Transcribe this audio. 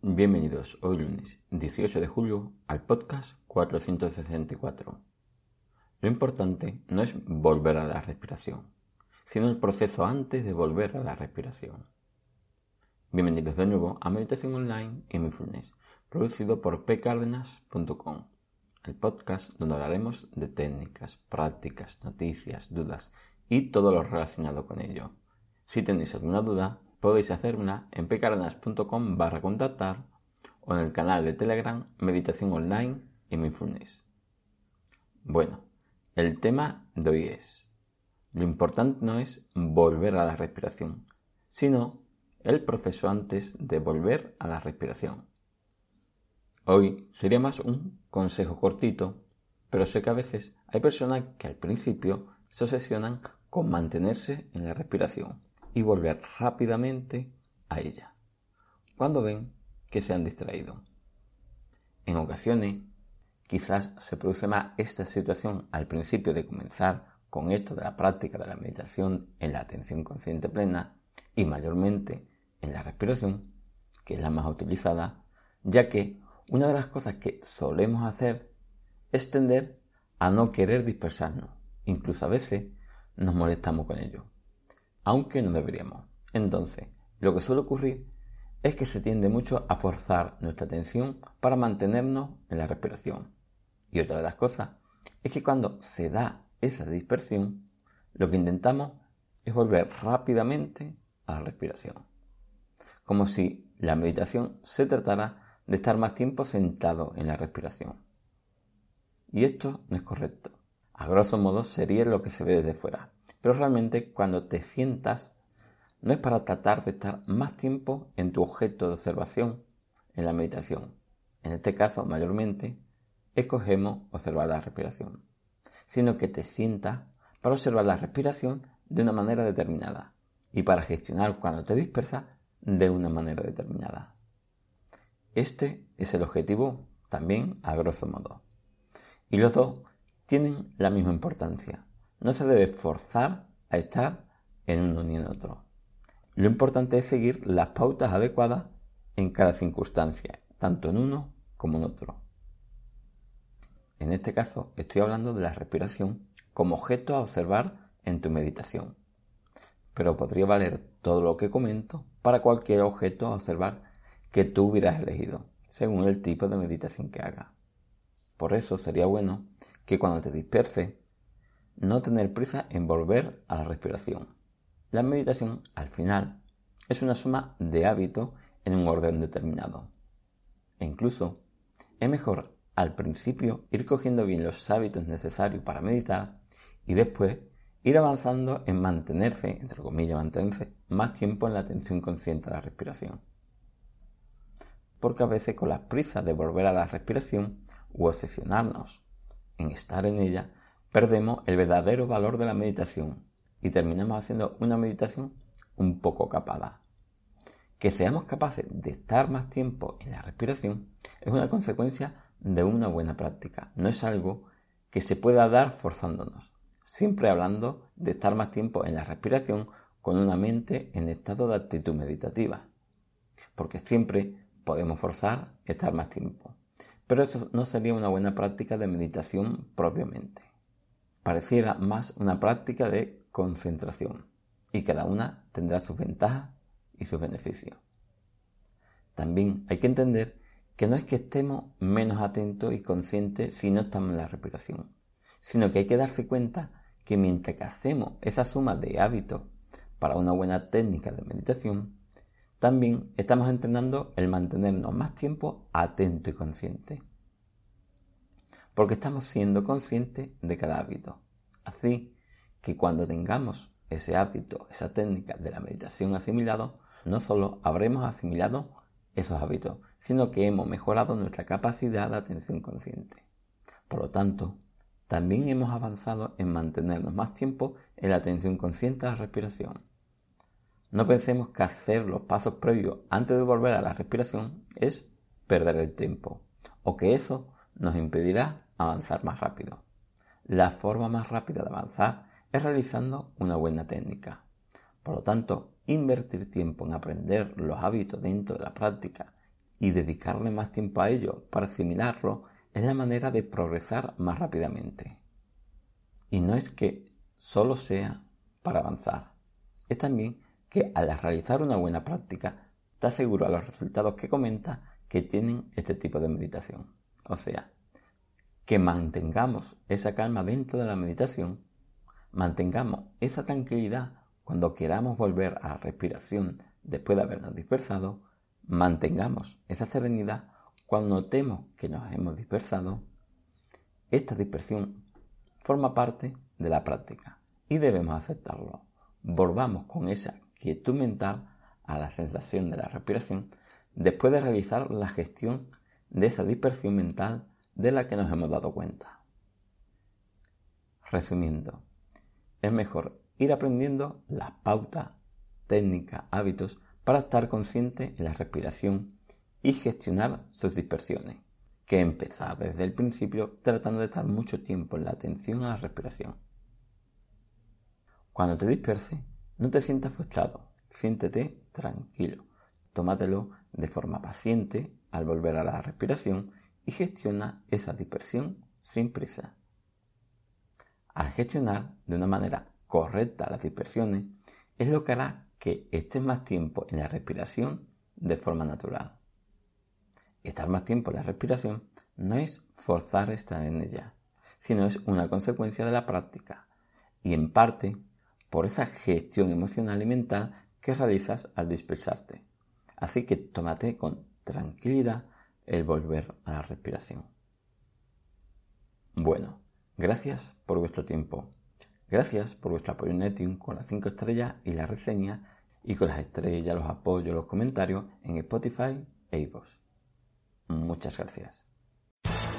Bienvenidos hoy lunes 18 de julio al podcast 464. Lo importante no es volver a la respiración, sino el proceso antes de volver a la respiración. Bienvenidos de nuevo a Meditación Online y Mindfulness, producido por pcardenas.com, el podcast donde hablaremos de técnicas, prácticas, noticias, dudas y todo lo relacionado con ello. Si tenéis alguna duda, podéis hacerla en pcardenas.com barra contactar o en el canal de Telegram Meditación Online y Mindfulness. Bueno, el tema de hoy es, lo importante no es volver a la respiración, sino el proceso antes de volver a la respiración. Hoy sería más un consejo cortito, pero sé que a veces hay personas que al principio se obsesionan con mantenerse en la respiración y volver rápidamente a ella, cuando ven que se han distraído. En ocasiones, quizás se produce más esta situación al principio de comenzar con esto de la práctica de la meditación en la atención consciente plena y mayormente en la respiración, que es la más utilizada, ya que una de las cosas que solemos hacer es tender a no querer dispersarnos. Incluso a veces nos molestamos con ello aunque no deberíamos. Entonces, lo que suele ocurrir es que se tiende mucho a forzar nuestra atención para mantenernos en la respiración. Y otra de las cosas es que cuando se da esa dispersión, lo que intentamos es volver rápidamente a la respiración. Como si la meditación se tratara de estar más tiempo sentado en la respiración. Y esto no es correcto. A grosso modo sería lo que se ve desde fuera. Pero realmente cuando te sientas no es para tratar de estar más tiempo en tu objeto de observación en la meditación. En este caso, mayormente, escogemos observar la respiración, sino que te sientas para observar la respiración de una manera determinada y para gestionar cuando te dispersas de una manera determinada. Este es el objetivo también a grosso modo. Y los dos tienen la misma importancia. No se debe forzar a estar en uno ni en otro. Lo importante es seguir las pautas adecuadas en cada circunstancia, tanto en uno como en otro. En este caso estoy hablando de la respiración como objeto a observar en tu meditación. Pero podría valer todo lo que comento para cualquier objeto a observar que tú hubieras elegido, según el tipo de meditación que hagas. Por eso sería bueno que cuando te disperses no tener prisa en volver a la respiración. La meditación, al final, es una suma de hábitos en un orden determinado. E incluso es mejor al principio ir cogiendo bien los hábitos necesarios para meditar y después ir avanzando en mantenerse, entre comillas, mantenerse más tiempo en la atención consciente a la respiración. Porque a veces con la prisa de volver a la respiración u obsesionarnos. En estar en ella, perdemos el verdadero valor de la meditación y terminamos haciendo una meditación un poco capada. Que seamos capaces de estar más tiempo en la respiración es una consecuencia de una buena práctica, no es algo que se pueda dar forzándonos, siempre hablando de estar más tiempo en la respiración con una mente en estado de actitud meditativa, porque siempre podemos forzar estar más tiempo, pero eso no sería una buena práctica de meditación propiamente pareciera más una práctica de concentración y cada una tendrá sus ventajas y sus beneficios. También hay que entender que no es que estemos menos atentos y conscientes si no estamos en la respiración, sino que hay que darse cuenta que mientras que hacemos esa suma de hábitos para una buena técnica de meditación, también estamos entrenando el mantenernos más tiempo atento y consciente porque estamos siendo conscientes de cada hábito. Así que cuando tengamos ese hábito, esa técnica de la meditación asimilado, no solo habremos asimilado esos hábitos, sino que hemos mejorado nuestra capacidad de atención consciente. Por lo tanto, también hemos avanzado en mantenernos más tiempo en la atención consciente a la respiración. No pensemos que hacer los pasos previos antes de volver a la respiración es perder el tiempo o que eso nos impedirá avanzar más rápido. La forma más rápida de avanzar es realizando una buena técnica. Por lo tanto, invertir tiempo en aprender los hábitos dentro de la práctica y dedicarle más tiempo a ello para asimilarlo es la manera de progresar más rápidamente. Y no es que solo sea para avanzar, es también que al realizar una buena práctica te aseguro a los resultados que comenta que tienen este tipo de meditación. O sea, que mantengamos esa calma dentro de la meditación, mantengamos esa tranquilidad cuando queramos volver a la respiración después de habernos dispersado, mantengamos esa serenidad cuando notemos que nos hemos dispersado. Esta dispersión forma parte de la práctica y debemos aceptarlo. Volvamos con esa quietud mental a la sensación de la respiración después de realizar la gestión de esa dispersión mental de la que nos hemos dado cuenta. Resumiendo, es mejor ir aprendiendo las pautas, técnicas, hábitos para estar consciente en la respiración y gestionar sus dispersiones, que empezar desde el principio tratando de estar mucho tiempo en la atención a la respiración. Cuando te disperse, no te sientas frustrado, siéntete tranquilo, tómatelo de forma paciente al volver a la respiración y gestiona esa dispersión sin prisa. Al gestionar de una manera correcta las dispersiones es lo que hará que estés más tiempo en la respiración de forma natural. Estar más tiempo en la respiración no es forzar estar en ella, sino es una consecuencia de la práctica y en parte por esa gestión emocional y mental que realizas al dispersarte. Así que tómate con tranquilidad el volver a la respiración. Bueno, gracias por vuestro tiempo. Gracias por vuestro apoyo en Netium con las 5 estrellas y la reseña y con las estrellas, los apoyos, los comentarios en Spotify e iVoox. Muchas gracias.